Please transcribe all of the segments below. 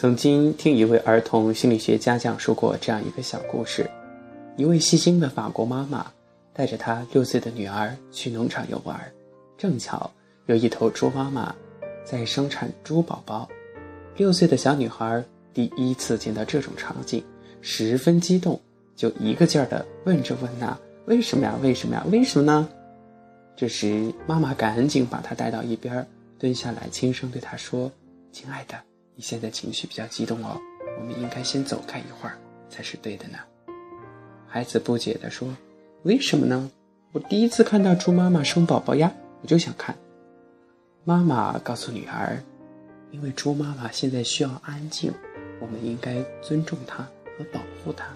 曾经听一位儿童心理学家讲述过这样一个小故事：一位细心的法国妈妈带着她六岁的女儿去农场游玩，正巧有一头猪妈妈在生产猪宝宝。六岁的小女孩第一次见到这种场景，十分激动，就一个劲儿的问着问呐：“为什么呀？为什么呀？为什么呢？”这时，妈妈赶紧把她带到一边，蹲下来轻声对她说：“亲爱的。”你现在情绪比较激动哦，我们应该先走开一会儿才是对的呢。孩子不解地说：“为什么呢？我第一次看到猪妈妈生宝宝呀，我就想看。”妈妈告诉女儿：“因为猪妈妈现在需要安静，我们应该尊重她和保护她。”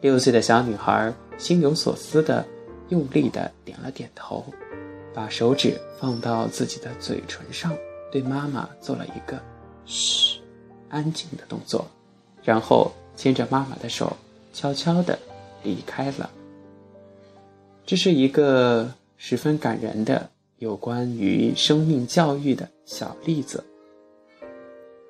六岁的小女孩心有所思的用力的点了点头，把手指放到自己的嘴唇上，对妈妈做了一个。嘘，安静的动作，然后牵着妈妈的手，悄悄的离开了。这是一个十分感人的有关于生命教育的小例子。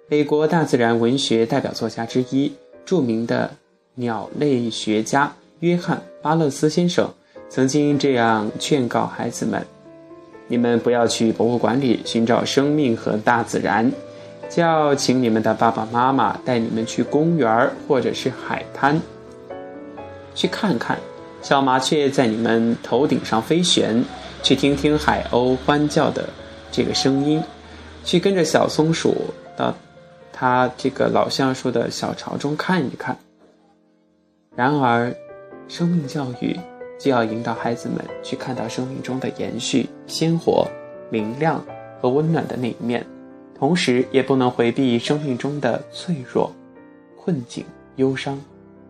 美国大自然文学代表作家之一、著名的鸟类学家约翰·巴勒斯先生，曾经这样劝告孩子们：“你们不要去博物馆里寻找生命和大自然。”叫请你们的爸爸妈妈带你们去公园或者是海滩，去看看小麻雀在你们头顶上飞旋，去听听海鸥欢叫的这个声音，去跟着小松鼠到它这个老橡树的小巢中看一看。然而，生命教育就要引导孩子们去看到生命中的延续、鲜活、明亮和温暖的那一面。同时，也不能回避生命中的脆弱、困境、忧伤，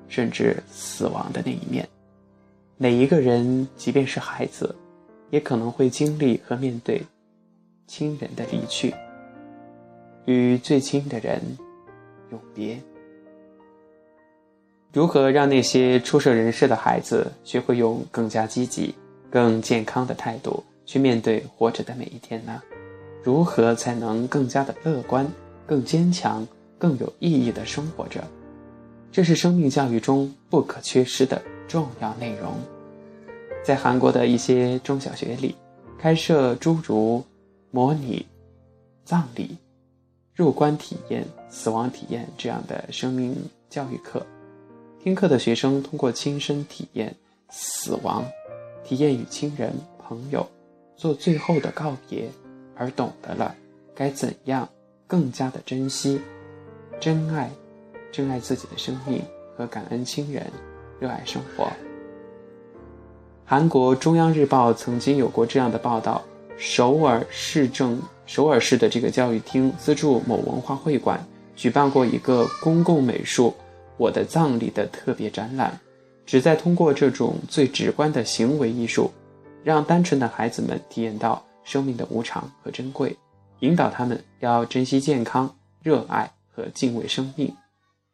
甚至死亡的那一面。每一个人，即便是孩子，也可能会经历和面对亲人的离去，与最亲的人永别。如何让那些初涉人世的孩子学会用更加积极、更健康的态度去面对活着的每一天呢？如何才能更加的乐观、更坚强、更有意义的生活着？这是生命教育中不可缺失的重要内容。在韩国的一些中小学里，开设诸如模拟葬礼、入关体验、死亡体验这样的生命教育课。听课的学生通过亲身体验死亡，体验与亲人、朋友做最后的告别。而懂得了该怎样更加的珍惜、珍爱、珍爱自己的生命和感恩亲人、热爱生活。韩国中央日报曾经有过这样的报道：首尔市政首尔市的这个教育厅资助某文化会馆举办过一个公共美术《我的葬礼》的特别展览，旨在通过这种最直观的行为艺术，让单纯的孩子们体验到。生命的无常和珍贵，引导他们要珍惜健康、热爱和敬畏生命。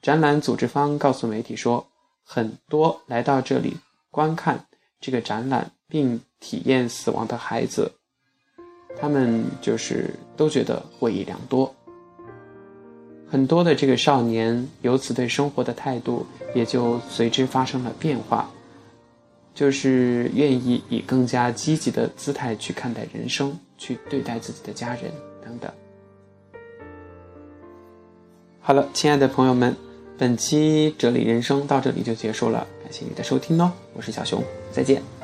展览组织方告诉媒体说，很多来到这里观看这个展览并体验死亡的孩子，他们就是都觉得获益良多。很多的这个少年由此对生活的态度也就随之发生了变化。就是愿意以更加积极的姿态去看待人生，去对待自己的家人等等。好了，亲爱的朋友们，本期哲理人生到这里就结束了，感谢你的收听哦，我是小熊，再见。